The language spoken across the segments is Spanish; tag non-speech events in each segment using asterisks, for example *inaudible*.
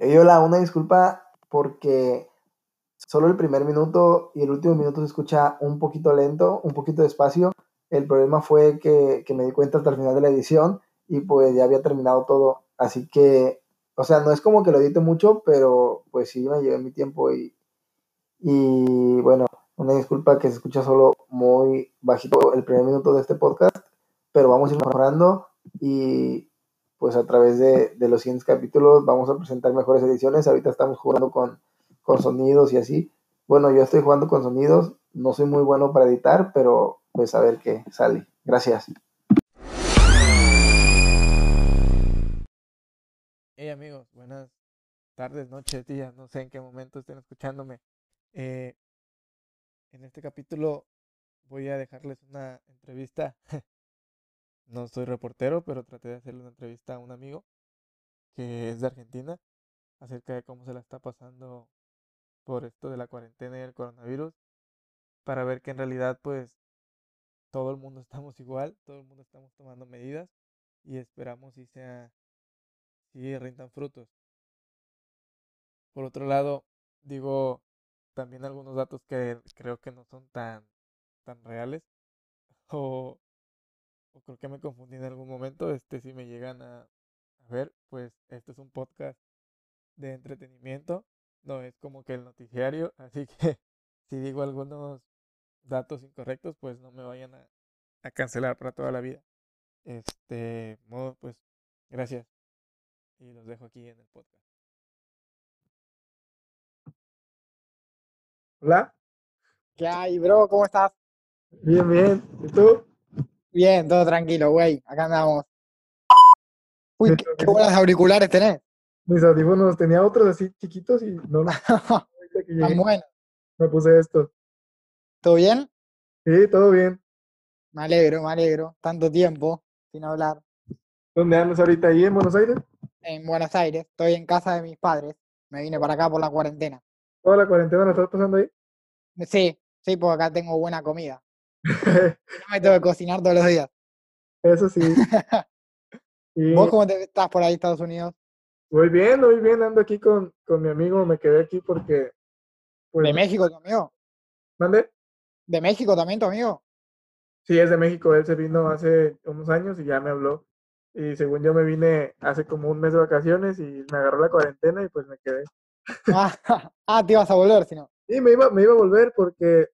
Eh, hola, una disculpa porque solo el primer minuto y el último minuto se escucha un poquito lento, un poquito despacio. El problema fue que, que me di cuenta hasta el final de la edición y pues ya había terminado todo. Así que, o sea, no es como que lo edite mucho, pero pues sí me llevé mi tiempo y, y bueno, una disculpa que se escucha solo muy bajito el primer minuto de este podcast, pero vamos a ir mejorando y pues a través de, los siguientes capítulos vamos a presentar mejores ediciones. Ahorita estamos jugando con, con sonidos y así. Bueno, yo estoy jugando con sonidos, no soy muy bueno para editar, pero pues a ver qué sale. Gracias. Hey amigos, buenas tardes, noches, días, no sé en qué momento estén escuchándome. Eh, en este capítulo voy a dejarles una entrevista. No soy reportero, pero traté de hacerle una entrevista a un amigo que es de Argentina acerca de cómo se la está pasando por esto de la cuarentena y el coronavirus para ver que en realidad pues todo el mundo estamos igual, todo el mundo estamos tomando medidas y esperamos si sea si rentan frutos. Por otro lado, digo también algunos datos que creo que no son tan tan reales o, o creo que me confundí en algún momento, este si me llegan a, a ver, pues este es un podcast de entretenimiento, no es como que el noticiario, así que *laughs* si digo algunos datos incorrectos, pues no me vayan a, a cancelar para toda la vida. Este, modo, pues, gracias. Y los dejo aquí en el podcast. Hola. ¿Qué hay, bro? ¿Cómo estás? Bien, bien. ¿Y tú? Bien, todo tranquilo, güey. Acá andamos. Uy, qué, qué buenos auriculares tenés. Mis audífonos tenía otros así chiquitos y no, *laughs* que Tan bueno. me puse esto. ¿Todo bien? Sí, todo bien. Me alegro, me alegro. Tanto tiempo sin hablar. ¿Dónde andas ahorita? ¿Ahí en Buenos Aires? En Buenos Aires. Estoy en casa de mis padres. Me vine para acá por la cuarentena. ¿Toda la cuarentena la estás pasando ahí? Sí, sí, porque acá tengo buena comida. No me tengo que cocinar todos los días. Eso sí. *laughs* ¿Vos cómo te estás por ahí, Estados Unidos? voy bien, voy bien, ando aquí con, con mi amigo, me quedé aquí porque, pues, ¿De México tu amigo? ¿mande? ¿De México también tu amigo? Sí, es de México, él se vino hace unos años y ya me habló. Y según yo me vine hace como un mes de vacaciones y me agarró la cuarentena y pues me quedé. *laughs* Ah, ah, te ibas a volver, si no. Sí, me iba, me iba a volver porque...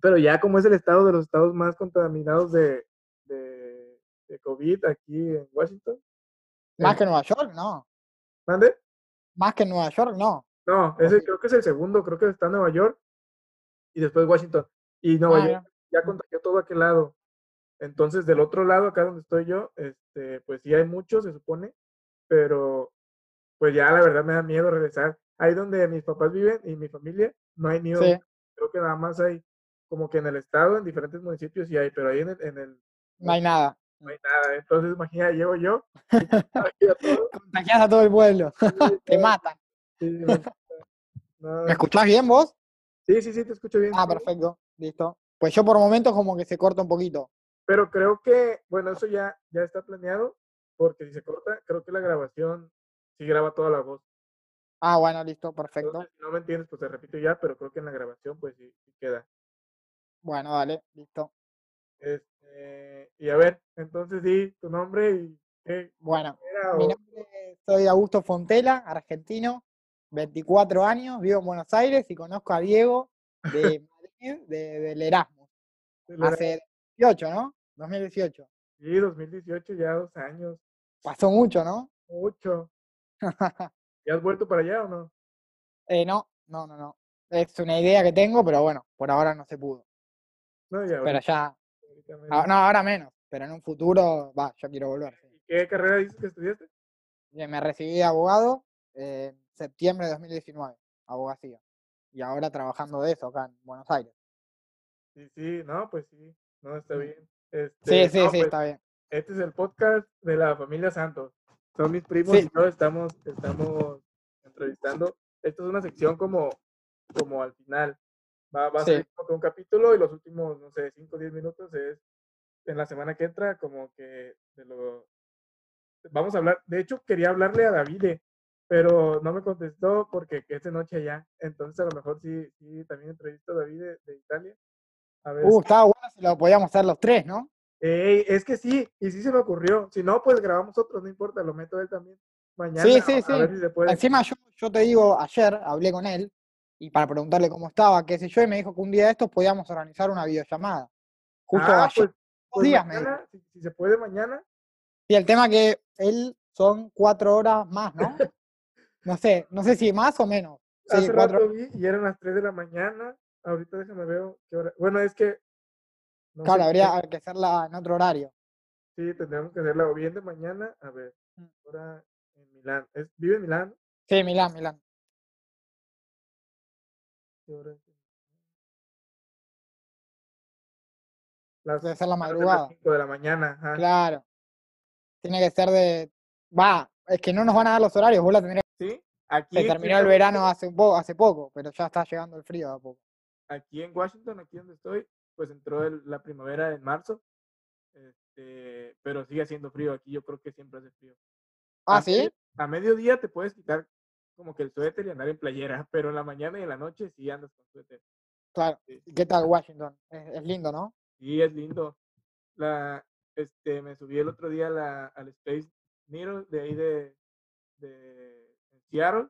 Pero ya como es el estado de los estados más contaminados de, de, de COVID aquí en Washington. Más que Nueva York, no. ¿Mande? Más que Nueva York, no. No, ¿O ese creo que es el segundo, creo que está Nueva York y después Washington. Y Nueva Ah, York ya contagió todo aquel lado. Entonces, del otro lado, acá donde estoy yo, este, pues sí hay muchos, se supone, pero pues ya la verdad me da miedo regresar. Ahí donde mis papás viven y mi familia, no hay un, Sí. creo que nada más hay como que en el estado, en diferentes municipios sí hay, pero ahí en el, en el No hay nada. no hay nada. Entonces, imagina, llego yo, *laughs* Contagias a todo el pueblo. *laughs* Te matan. sí, me- no, ¿Me escuchás bien vos? sí, sí, sí, te escucho bien. Ah, perfecto. Listo. Pues yo por momentos como que se corta un poquito. Pero creo que, bueno, eso ya, ya está planeado, porque si se corta, creo que la grabación sí graba toda la voz. Ah, bueno, listo, perfecto. Entonces, si no me entiendes, pues te repito ya, pero creo que en la grabación, pues sí, sí queda. Bueno, dale, listo. Este, y a ver, entonces di tu nombre y qué Bueno, era mi nombre es- soy Augusto Fontela, argentino, 24 años, vivo en Buenos Aires y conozco a Diego de *laughs* Madrid, de, del Erasmus. del Hace 18, ¿no? 2018. Sí, 2018, ya dos años, Pasó mucho, ¿no? mucho. *laughs* ¿Ya has vuelto para allá o no? Eh, no, no, no, no. Es una idea que tengo, pero bueno, por ahora no se pudo. No, Pero ya, no, ahora menos, pero en un futuro, va, yo quiero volver. sí. ¿Y qué carrera dices que estudiaste? Bien, Me recibí de abogado eh, en septiembre de 2019, abogacía. Y ahora trabajando de eso acá en Buenos Aires. Sí, sí, no, pues sí, no, está bien. Sí, Este, sí, no, sí, pues, está bien. Este es el podcast de la familia Santos. Son mis primos Sí. y yo estamos, estamos entrevistando. Esto es una sección como, como al final. Va, va a Sí. ser como que un capítulo y los últimos, no sé, 5 o 10 minutos es en la semana que entra como que de lo, vamos a hablar. De hecho, quería hablarle a David, pero no me contestó porque es de noche allá. Entonces, a lo mejor sí, sí también entrevisto a David de, Italia. A ver uh, estaba bueno si lo podíamos hacer los tres, ¿no? es que sí, y sí se me ocurrió. Si no, pues grabamos otro, no importa, lo meto él también. Mañana, sí, sí, sí. Encima yo, yo te digo, ayer hablé con él y para preguntarle cómo estaba, qué sé yo, y me dijo que un día de estos podíamos organizar una videollamada. Justo ah, ayer. Pues, pues días, si, se puede mañana. Y el tema que él son cuatro horas más, ¿no? *laughs* no sé, no sé si más o menos. Hace rato vi y eran las tres de la mañana. Ahorita déjame ver qué hora. Bueno, es que. claro, habría que hacerla en otro horario. Sí, tendríamos que hacerla o bien de mañana. A ver, mm. ahora en Milán. ¿Vive en Milán? Sí, Milán, Milán. Las, Debe ser la madrugada. 5 de la mañana. Claro. Tiene que ser de. Va, es que no nos van a dar los horarios, vos la tendrías. Sí, aquí. Se terminó el verano hace, hace poco, pero ya está llegando el frío a poco. Aquí en Washington, aquí donde estoy, pues entró la primavera en marzo. Este, pero sigue haciendo frío. Aquí yo creo que siempre hace frío. ¿Ah, sí? a mediodía te puedes quitar como que el suéter y andar en playera, *laughs* pero en la mañana y en la noche sí andas con suéter. Claro. ¿Qué tal Washington? Es, lindo, ¿no? Sí, es lindo. La, este, me subí el otro día la, al Space Needle de ahí de, de Seattle.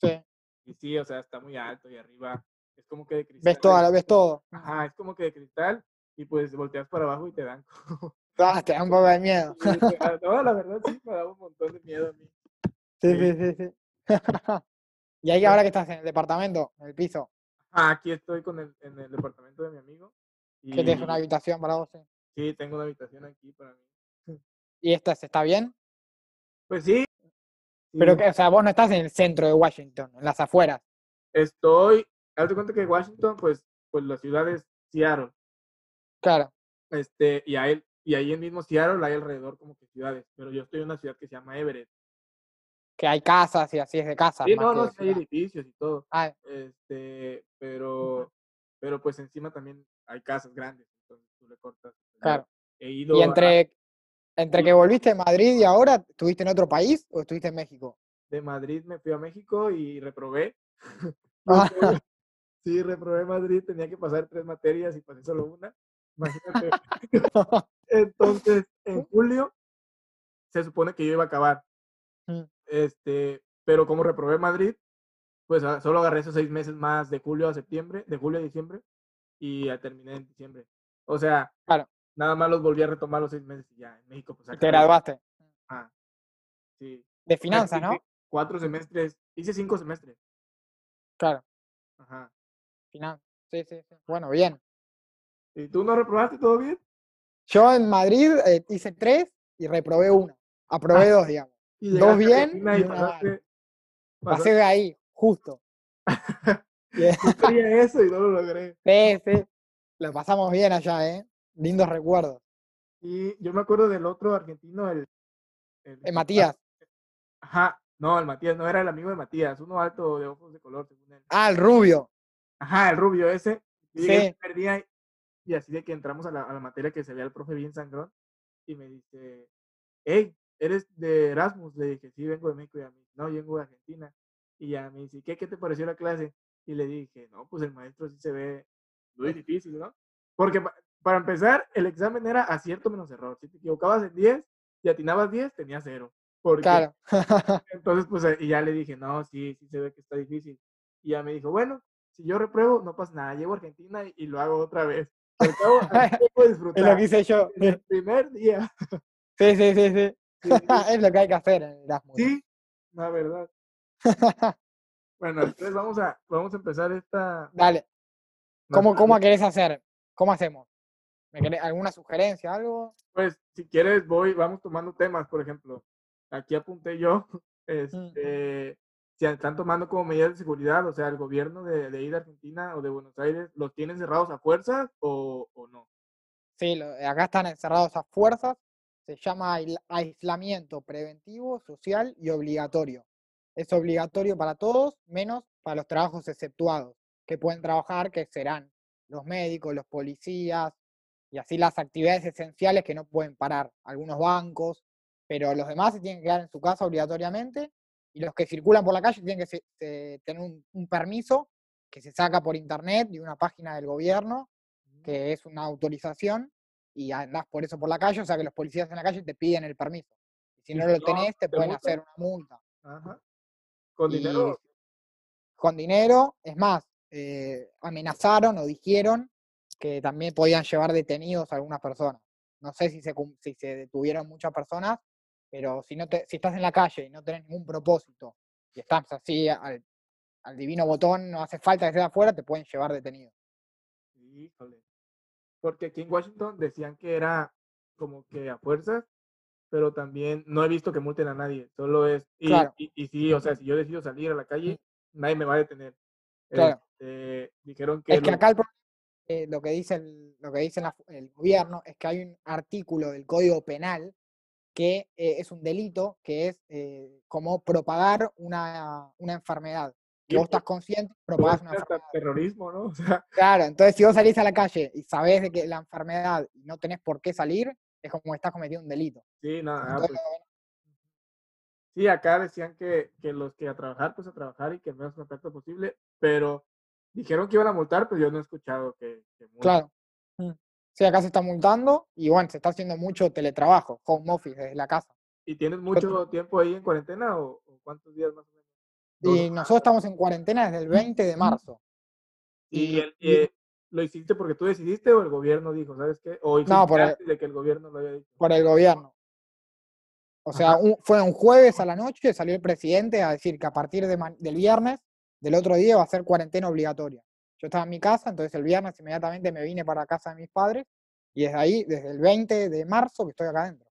Sí. Y sí, o sea, está muy alto y arriba es como que de cristal. Ves todo, ves todo. Ajá, es como que de cristal y pues volteas para abajo y te dan. *laughs* ah, te da un poco de miedo. *laughs* no, la verdad sí, me da un montón de miedo a mí. Sí, sí, sí, sí. *laughs* ¿Y ahí ahora que estás en el departamento, en el piso? Ah, aquí estoy con el, en el departamento de mi amigo. Y... ¿Que tienes una habitación para vos? Sí, tengo una habitación aquí para mí. *laughs* ¿Y esta está bien? Pues sí. Pero, que, o sea, vos no estás en el centro de Washington, en las afueras. Estoy, hazte cuenta que Washington, pues, pues la ciudad es Seattle. Claro. Este, y, ahí, y ahí en mismo Seattle hay alrededor como que ciudades, pero yo estoy en una ciudad que se llama Everett que hay casas y así es de casas. Sí, no, no, hay edificios y todo. Ah. Este, pero, pero pues encima también hay casas grandes, entonces tú le cortas. Claro. y entre, entre que volviste de Madrid y ahora, ¿estuviste en otro país o estuviste en México? De Madrid me fui a México y reprobé. *laughs* Ah. *laughs* sí, reprobé Madrid, tenía que pasar tres materias y pasé solo una. Imagínate. *laughs* Entonces, en julio se supone que yo iba a acabar. Este, pero como reprobé Madrid, pues ah, solo agarré esos seis meses más de julio a septiembre, de julio a diciembre, y ya terminé en diciembre. O sea, claro. nada más los volví a retomar los seis meses y ya en México. Pues, te graduaste. Ah, sí. De finanzas, ¿no? Cuatro semestres, hice cinco semestres. Claro. Ajá. Finanzas, sí, sí, sí. Bueno, bien. ¿Y tú no reprobaste todo bien? Yo en Madrid eh, hice tres y reprobé uno. Aprobé ah. dos, digamos. Dos bien y, Pasé de ahí, justo. *laughs* Quería *laughs* eso y no lo logré. Sí, sí. Lo pasamos bien allá, ¿eh? Lindos recuerdos. Y yo me acuerdo del otro argentino, el... El, Matías. Ajá, no, el Matías, no era el amigo de Matías, uno alto de ojos de color, según él. Ah, el rubio. Ajá, el rubio ese. Y sí. el y así de que entramos a la, a la materia que se veía el profe bien sangrón y me dice, hey, ¿eres de Erasmus? Le dije, sí, vengo de México y a mí, no, yo vengo de Argentina. Y ya me dice, ¿qué, qué te pareció la clase? Y le dije, no, pues el maestro sí se ve muy difícil, ¿no? Porque para empezar, el examen era acierto menos error. Si te equivocabas en 10 y atinabas 10, tenías cero. Porque, claro. *laughs* entonces, pues, y ya le dije, no, sí, sí se ve que está difícil. Y ya me dijo, bueno, si yo repruebo, no pasa nada, llevo a Argentina y, lo hago otra vez. *laughs* Es lo que hice yo. El primer día. Sí, sí, sí, sí. *laughs* es lo que hay que hacer en Erasmus. Sí, la verdad. *laughs* bueno, entonces vamos a, vamos a empezar esta. Dale. ¿Cómo, ¿Cómo querés hacer? ¿Cómo hacemos? ¿Me querés, ¿Alguna sugerencia, algo? Pues, si quieres, voy, vamos tomando temas, por ejemplo. Aquí apunté yo, *laughs* este, si están tomando como medidas de seguridad, o sea, el gobierno de, de, ir Argentina o de Buenos Aires, ¿los tienen cerrados a fuerzas o, o no? Sí, acá están encerrados a fuerzas se llama aislamiento preventivo, social y obligatorio. Es obligatorio para todos, menos para los trabajos exceptuados, que pueden trabajar, que serán los médicos, los policías, y así las actividades esenciales que no pueden parar. Algunos bancos, pero los demás se tienen que quedar en su casa obligatoriamente y los que circulan por la calle tienen que se- se- tener un, un permiso que se saca por internet de una página del gobierno, que es una autorización, y andás por eso por la calle, o sea que los policías en la calle te piden el permiso. Y si Y no si lo no, tenés, te ¿te pueden hacer una multa. Ajá. Con Y dinero. con dinero, es más, eh, amenazaron o dijeron que también podían llevar detenidos a algunas personas. No sé si se, si se detuvieron muchas personas, pero si, no te, si estás en la calle y no tenés ningún propósito y estás así al, al divino botón, no hace falta que estés afuera, te pueden llevar detenido. Híjole. Porque aquí en Washington decían que era como que a fuerzas, pero también no he visto que multen a nadie. Solo es. Y, Claro. y, y sí, o sea, si yo decido salir a la calle, nadie me va a detener. Claro. Este, dijeron que. Es que los- acá el eh, lo que dice, el, lo que dice la- el gobierno es que hay un artículo del Código Penal que eh, es un delito, que es eh, como propagar una, una enfermedad. Y vos estás consciente, puede propagás una enfermedad. terrorismo, ¿no? *laughs* O sea, Claro, entonces si vos salís a la calle y sabés de que la enfermedad y no tenés por qué salir, es como que estás cometiendo un delito. sí, nada, ah, Entonces, pues, sí, acá decían que, que los que a trabajar, pues a trabajar y que el menos contacto posible, pero dijeron que iban a multar, pues yo no he escuchado que, que claro. Mm. Sí, acá se está multando y bueno, se está haciendo mucho teletrabajo, home office desde la casa. ¿Y tienes mucho tiempo ahí en cuarentena o, o cuántos días más o menos? Y nosotros estamos en cuarentena desde el 20 de marzo. ¿Y, y- el- y- eh, lo hiciste porque tú decidiste o el gobierno dijo, ¿sabes qué? O No, por el- de que el gobierno lo haya dicho. por el gobierno. O sea, un- fue un jueves a la noche, salió el presidente a decir que a partir de del viernes, del otro día, va a ser cuarentena obligatoria. Yo estaba en mi casa, entonces el viernes inmediatamente me vine para casa de mis padres y desde ahí, desde el 20 de marzo, que estoy acá adentro.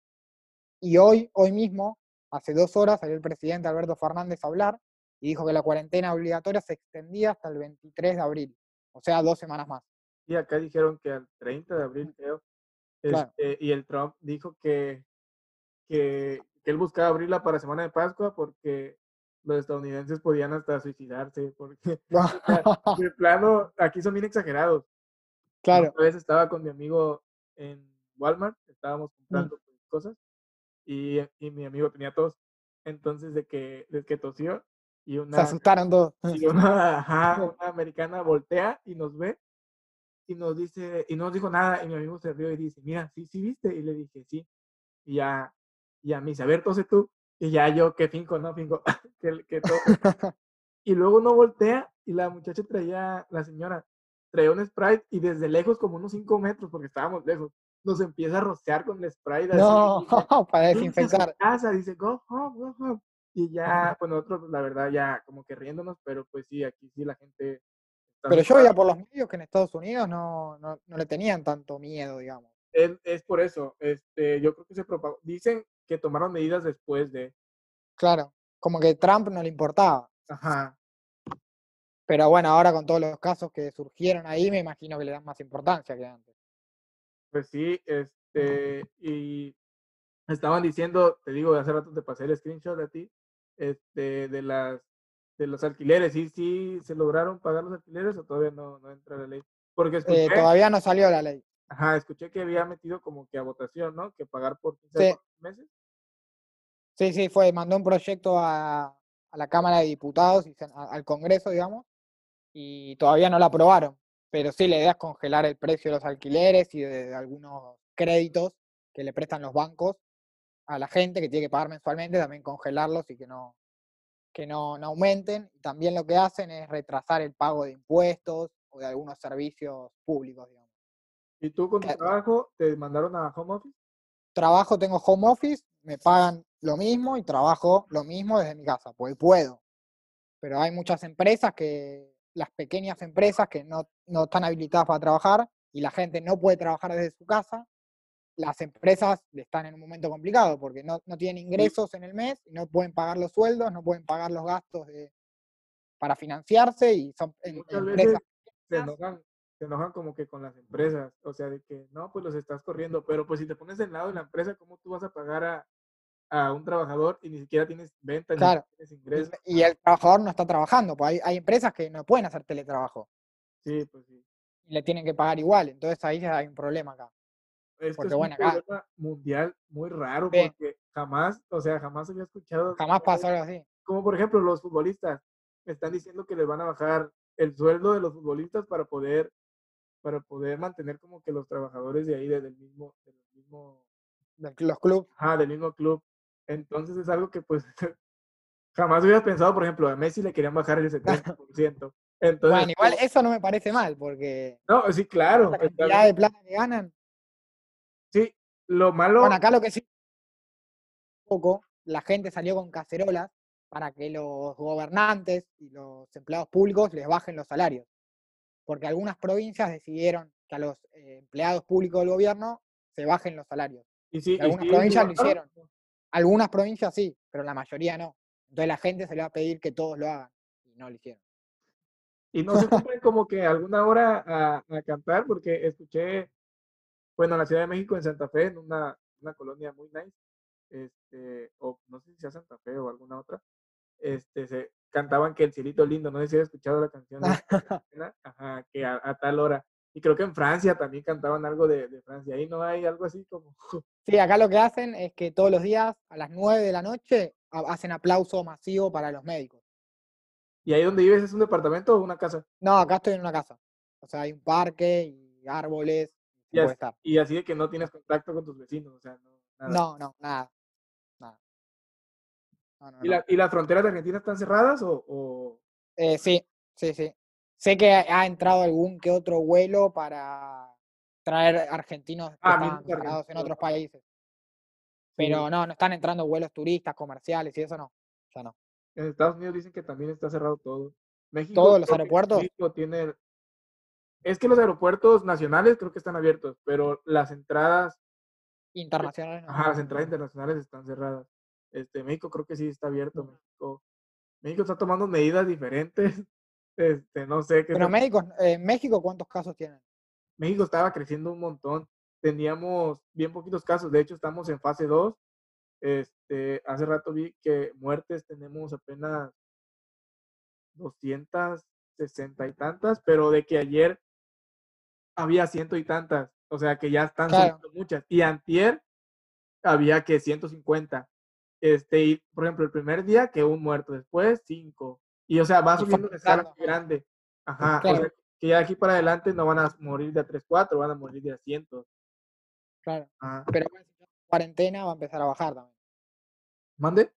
Y hoy, hoy mismo, hace dos horas, salió el presidente Alberto Fernández a hablar y dijo que la cuarentena obligatoria se extendía hasta el 23 de abril, o sea, dos semanas más. Y acá dijeron que al 30 de abril, creo. Claro. este, y el Trump dijo que, que, que él buscaba abrirla para Semana de Pascua porque los estadounidenses podían hasta suicidarse. Porque *laughs* de plano, aquí son bien exagerados. claro, Una vez estaba con mi amigo en Walmart, estábamos comprando pues, cosas y, y mi amigo tenía tos. Entonces, de que, de que tosió y se una, asustaron todos. y *laughs* una, ajá, una americana voltea y nos ve y nos dice, y no nos dijo nada, y mi amigo se rió y dice, mira, sí, sí viste, y le dije, sí, y ya, y a mí dice, a ver, tose tú, y ya yo, que finco, no finco, *laughs* que, *laughs* y luego no voltea, y la muchacha traía, la señora, traía un Sprite, y desde lejos, como unos 5 metros, porque estábamos lejos, nos empieza a rociar con el Sprite así, No, y dice, para "Váyanse a su desinfectar. casa, dice, go home, go home. Y ya, pues nosotros, la verdad, ya como que riéndonos, pero pues sí, aquí sí la gente. Pero yo veía por los medios que en Estados Unidos no, no, no le tenían tanto miedo, digamos. Es, es por eso, este, yo creo que se propagó. Dicen que tomaron medidas después de. Claro, como que Trump no le importaba. Ajá. Pero bueno, ahora con todos los casos que surgieron ahí, me imagino que le dan más importancia que antes. Pues sí, este, y estaban diciendo, te digo, hace rato te pasé el screenshot a ti, este, de las, de los alquileres, sí, sí, se lograron pagar los alquileres o todavía no, no entra la ley. Porque escuché, Eh, todavía no salió la ley. ajá, escuché que había metido como que a votación, ¿no? Que pagar por 15 Sí. meses. Sí, sí, fue, mandó un proyecto a, a la Cámara de Diputados y a- al Congreso, digamos, y todavía no la aprobaron. Pero sí, la idea es congelar el precio de los alquileres y de, de algunos créditos que le prestan los bancos a la gente que tiene que pagar mensualmente, también congelarlos y que no, que no, no aumenten. También lo que hacen es retrasar el pago de impuestos o de algunos servicios públicos, digamos. Y tú con tu Que- trabajo te mandaron a home office. trabajo, tengo home office, me pagan lo mismo y trabajo lo mismo desde mi casa, porque puedo. Pero hay muchas empresas que, las pequeñas empresas que no, no están habilitadas para trabajar y la gente no puede trabajar desde su casa, las empresas están en un momento complicado porque no, no tienen ingresos en el mes no pueden pagar los sueldos, no pueden pagar los gastos de, para financiarse y son muchas empresas se enojan, se enojan como que con las empresas, o sea, de que no, pues los estás corriendo, pero pues si te pones del lado de la empresa, ¿cómo tú vas a pagar a, a un trabajador y ni siquiera tienes venta, ni Claro. tienes y, ingresos? y el trabajador no está trabajando, pues hay, hay empresas que no pueden hacer teletrabajo Sí, pues sí. y le tienen que pagar igual, entonces ahí ya hay un problema acá. Esto Porque es un bueno, acá- problema mundial muy raro porque jamás, o sea, jamás había escuchado. Jamás pasó algo así. Como por ejemplo los futbolistas, están diciendo que les van a bajar el sueldo de los futbolistas para poder, para poder mantener como que los trabajadores de ahí, del mismo, del mismo, los clubes. ajá, del mismo club. Entonces es algo que pues *laughs* jamás hubieras pensado, por ejemplo, a Messi le querían bajar el *laughs* 70%. Entonces, Bueno, igual eso no me parece mal, porque no, sí, claro. la cantidad de plata que ganan. Lo malo, Bueno, acá lo que sí. Poco, la gente salió con cacerolas para que los gobernantes y los empleados públicos les bajen los salarios. Porque algunas provincias decidieron que a los eh, empleados públicos del gobierno se bajen los salarios. y sí, y algunas provincias lo hicieron. Algunas provincias sí, pero la mayoría no. Entonces la gente se le va a pedir que todos lo hagan y no lo hicieron. Y no se cumplen como que alguna hora a, a cantar, porque escuché, bueno, en la Ciudad de México, en Santa Fe, en una, una colonia muy nice, este, o no sé si sea Santa Fe o alguna otra, este, se cantaban que el cielito lindo, no sé si has escuchado la canción, de *laughs* ajá, que a, a tal hora. Y creo que en Francia también cantaban algo de, de Francia, ahí no hay algo así como, *laughs* Sí, acá lo que hacen es que todos los días a las 9 de la noche ha- hacen aplauso masivo para los médicos. ¿y ahí donde vives es un departamento o una casa? No, acá estoy en una casa. O sea, hay un parque y árboles. Y así, estar. y así de que no tienes contacto con tus vecinos, o sea, no, nada. No, no, nada. Nada. No, no, ¿Y, la- ¿Y las fronteras de Argentina están cerradas o- o... Eh, sí, sí, sí. Sé que ha entrado algún que otro vuelo para traer argentinos que Ah, en otros países. Sí. Pero no, no están entrando vuelos turistas, comerciales y eso no. Ya no. En Estados Unidos dicen que también está cerrado todo. México, ¿Todos los aeropuertos? México tiene. Es que los aeropuertos nacionales creo que están abiertos, pero las entradas, Internacionales no. ajá, las entradas internacionales están cerradas. Este, México creo que sí está abierto. México, México está tomando medidas diferentes. *laughs* Este, no sé qué. Pero está- médicos, eh, México, ¿cuántos casos tienen? México estaba creciendo un montón. Teníamos bien poquitos casos. De hecho, estamos en fase 2. Este, hace rato vi que muertes tenemos apenas 260 y tantas, pero de que ayer había ciento y tantas. O sea que ya están Claro. muchas. Y antier había que 150. Este, y por ejemplo, el primer día que un muerto, después cinco. Y o sea, va subiendo de escala muy grande. Ajá. O Claro. sea, que ya aquí para adelante no van a morir de a 3, 4, van a morir de a cientos. Claro. Ajá. Pero si la cuarentena va a empezar a bajar también. ¿Mande?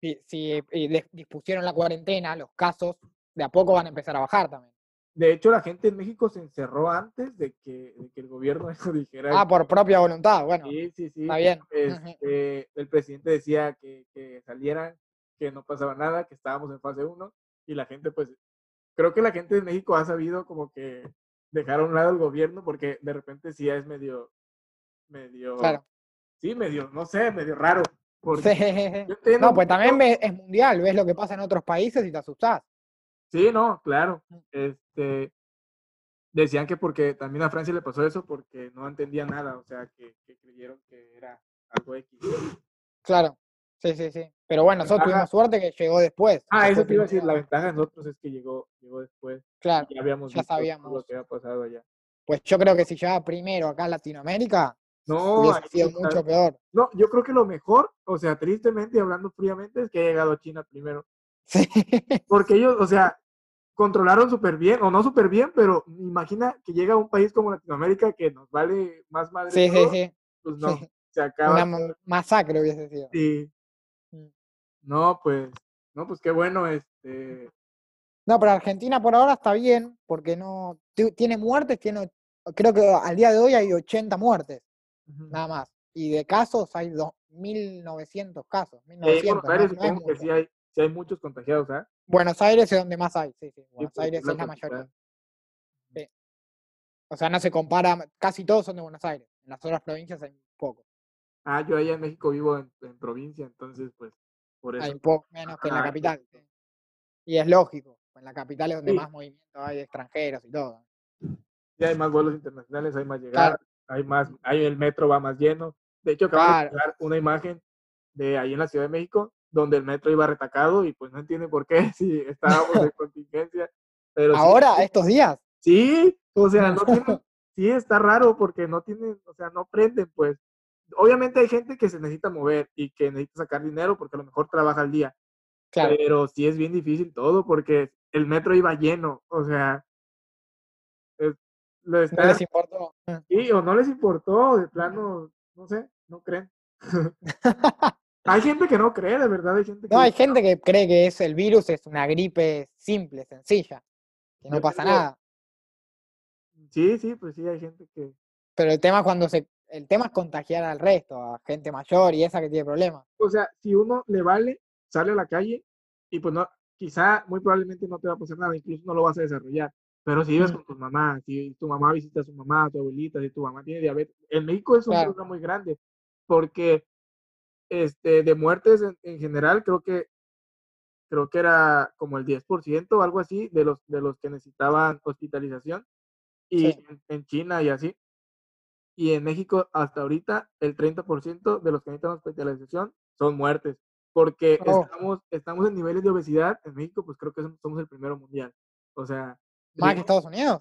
Si, si eh, dispusieron la cuarentena, los casos de a poco van a empezar a bajar también. De hecho, la gente en México se encerró antes de que, de que el gobierno *laughs* eso dijera. Ah, por propia voluntad. Bueno, Sí, sí, sí. está bien. Este, el presidente decía que, que salieran, que no pasaba nada, que estábamos en fase 1 y la gente, pues, creo que la gente de México ha sabido como que dejar a un lado el gobierno porque de repente sí es medio, medio, Claro. sí, medio, no sé, medio raro. Porque *laughs* Sí. No, pues también es mundial, ves lo que pasa en otros países y te asustás. Sí, no, claro. Mm. Este, decían que porque también a Francia le pasó eso porque no entendía nada, o sea, que, que creyeron que era algo X. Claro. Sí, sí, sí. Pero bueno, nosotros tuvimos suerte que llegó después. Ah, eso te iba a decir, la ventaja de nosotros es que llegó, llegó después. Claro. ya habíamos ya visto todo lo sabíamos. que había pasado allá. Pues yo creo que si llegaba primero acá en Latinoamérica, No, hubiese sido está. mucho peor. no, yo creo que lo mejor, o sea, tristemente y hablando fríamente, es que ha llegado China primero. *laughs* Sí. Porque ellos, o sea, controlaron súper bien, o no súper bien, pero imagina que llega un país como Latinoamérica que nos vale más madre Sí, sí, todo, sí. pues no, sí. *laughs* se acaba. Una ma- masacre hubiese sido. Sí. Mm. No, pues, no, pues qué bueno, este, No, pero Argentina por ahora está bien, porque no ti- tiene muertes, tiene, creo que al día de hoy hay 80 muertes, nada más. Y de casos hay dos- 1.900 casos, Y ahí en 1900, Buenos no, Aires no es supongo que sí hay, sí hay muchos contagiados, ¿ah? Buenos Aires es donde más hay, sí, sí. Buenos porque Aires es la mayoría. Sí. O sea, no se compara, casi todos son de Buenos Aires. En las otras provincias hay poco, Ah, yo allá en México vivo en, en provincia, entonces, pues, por eso. hay poco menos que en la capital. sí. Y es lógico, en la capital es donde Sí. más movimiento hay de extranjeros y todo. Sí, hay más vuelos internacionales, hay más llegadas, hay más, hay el metro va más lleno. De hecho, acabo Claro. de una imagen de ahí en la Ciudad de México, donde el metro iba retacado y pues no entiende por qué, *laughs* si estábamos en *laughs* contingencia. Pero sí, Ahora, estos días, sí, o sea, no tienen, *laughs* sí está raro porque no tienen, o sea, no prenden, pues. obviamente hay gente que se necesita mover y que necesita sacar dinero porque a lo mejor trabaja al día. Claro. Pero sí es bien difícil todo porque el metro iba lleno, o sea, es- lo No está- les importó. sí, o no les importó, de plano, no sé, no creen. Hay gente que no cree, de verdad, hay gente que No, hay gente que cree que es el virus es una gripe simple, sencilla, que no pasa nada. Sí, sí, pues sí, hay gente que... Pero el tema es cuando se, el tema es contagiar al resto, a gente mayor y esa que tiene problemas. O sea, si uno le vale, sale a la calle y pues no, quizá muy probablemente no te va a pasar nada, incluso no lo vas a desarrollar. Pero si vives Mm. con tu mamá, si tu mamá visita a su mamá, a tu abuelita, si tu mamá tiene diabetes, en México es un Claro. problema muy grande porque este, de muertes en, en general creo que creo que era como el 10% o algo así de los, de los que necesitaban hospitalización y Sí. en, en China y así. Y en México hasta ahorita el 30% de los que necesitan hospitalización son muertes, porque Oh. estamos, estamos en niveles de obesidad en México, pues creo que somos- el primero mundial. O sea, Más que Estados Unidos.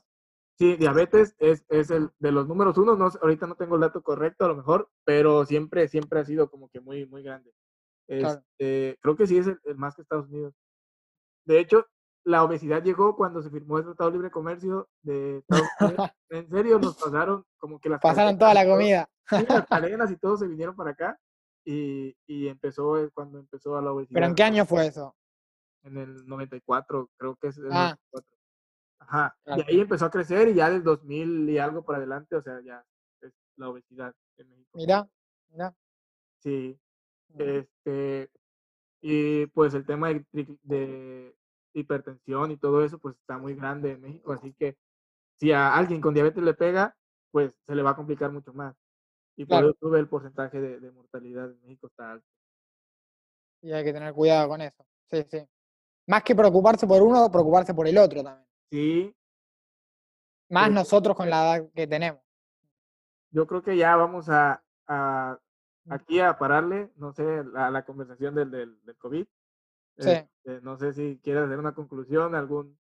Sí, diabetes es, es el de los números uno, no, ahorita no tengo el dato correcto a lo mejor, pero siempre, siempre ha sido como que muy, muy grande. Claro. Este, creo que sí es el, el más que Estados Unidos. De hecho, la obesidad llegó cuando se firmó el Tratado de Libre Comercio de Estados Unidos. *laughs* En serio, nos pasaron como que las Pasaron toda la comida. Sí, las *laughs* cadenas y todo se vinieron para acá y, y empezó eh, cuando empezó la obesidad. ¿Pero en qué año fue eso? En el 94, creo que es el Ah. 94. Ajá. Claro. Y ahí empezó a crecer y ya del 2000 y algo por adelante, o sea, ya es la obesidad en México. Mirá, mirá. Sí. Este, y pues el tema de hipertensión y todo eso, pues está muy grande en México, así que si a alguien con diabetes le pega, pues se le va a complicar mucho más. Y por Claro. eso sube el porcentaje de, de mortalidad en México está alto. Y hay que tener cuidado con eso. Sí, sí. Más que preocuparse por uno, preocuparse por el otro también. Sí, Más Sí. nosotros con la edad que tenemos. yo creo que ya vamos a, a- Mm. aquí a pararle, no sé, la, la conversación del, del, del COVID. Sí. Este, no sé si quieres hacer una conclusión, algún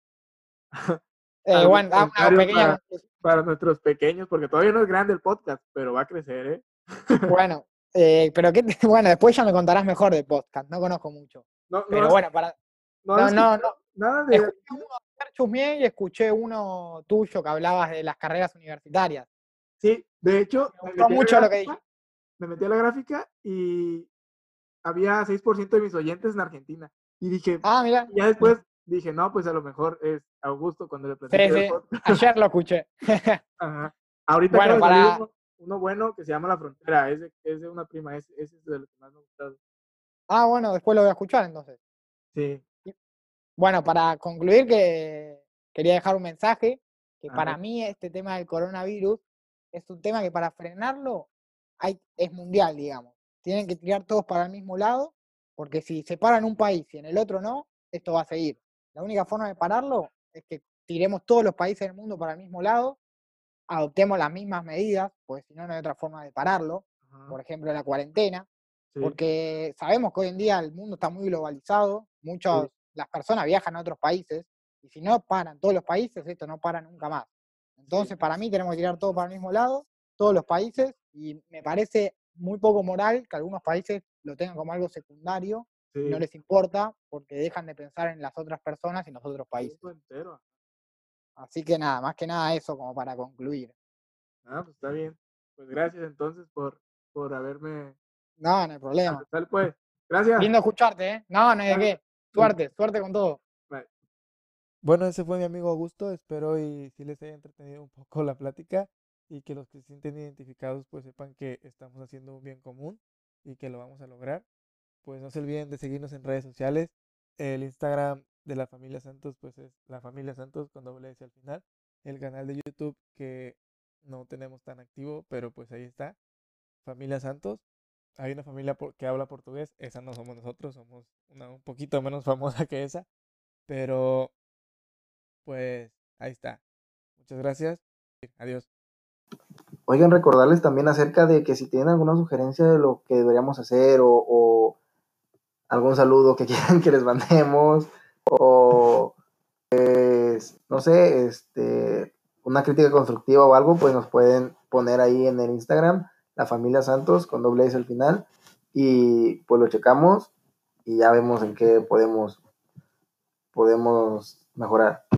*laughs* Eh, ¿Algún bueno, una pequeña para- nuestros pequeños, porque todavía no es grande el podcast, pero va a crecer, ¿eh? Bueno, eh, pero qué, *laughs* bueno, después ya me contarás mejor de podcast, no conozco mucho. No, no Pero has- bueno, para, no no, no. Nada de. Escuché uno de y escuché uno tuyo que hablabas de las carreras universitarias. Sí, de hecho, Me me gustó mucho lo que gráfica, Me metí a la gráfica y había 6% de mis oyentes en Argentina. Y dije, Ah, mira, y ya después dije, no, pues a lo mejor es Augusto cuando le sí, del sí, ayer lo escuché. *laughs* Ajá. Ahorita Bueno, para- uno, bueno que se llama La Frontera, es de, es de una prima, ese, ese es de lo que más me ha gustado. Ah, bueno, después lo voy a escuchar entonces. Sí, Bueno, para concluir que quería dejar un mensaje, que para mí este tema del coronavirus es un tema que para frenarlo hay, es mundial, digamos. Tienen que tirar todos para el mismo lado, porque si se paran un país y en el otro no, esto va a seguir. La única forma de pararlo es que tiremos todos los países del mundo para el mismo lado, adoptemos las mismas medidas, porque si no, no hay otra forma de pararlo. ajá, Por ejemplo, la cuarentena, sí, porque sabemos que hoy en día el mundo está muy globalizado, muchas las personas viajan a otros países y si no paran todos los países, esto no para nunca más. Entonces, para mí tenemos que tirar todo para el mismo lado, todos los países, y me parece muy poco moral que algunos países lo tengan como algo secundario y no sí, les importa porque dejan de pensar en las otras personas y en los otros países. entero. Así que nada, más que nada eso como para concluir. Ah, pues está bien. Pues gracias entonces por, por haberme. No, no hay problema. Tal pues. Gracias. Lindo escucharte, ¿eh? No, no hay de qué. Suerte, suerte con todo. Bueno, ese fue mi amigo Augusto. Espero y si les haya entretenido un poco la plática y que los que se sienten identificados pues sepan que estamos haciendo un bien común y que lo vamos a lograr. Pues no se olviden de seguirnos en redes sociales. El Instagram de la familia Santos pues es la familia Santos con doble S al final. El canal de YouTube que no tenemos tan activo, pero pues ahí está. Familia Santos. Hay una familia que habla portugués, esa no somos nosotros, somos una un poquito menos *laughs* famosa que esa, pero pues ahí está. Muchas gracias. Adiós. Oigan, recordarles también acerca de que si tienen alguna sugerencia de lo que deberíamos hacer o, o algún saludo que *laughs* quieran que les mandemos o pues, no sé, este, una crítica constructiva o algo, pues nos pueden poner ahí en el Instagram, la familia Santos con doble S al final y pues lo checamos y ya vemos en qué podemos podemos mejorar.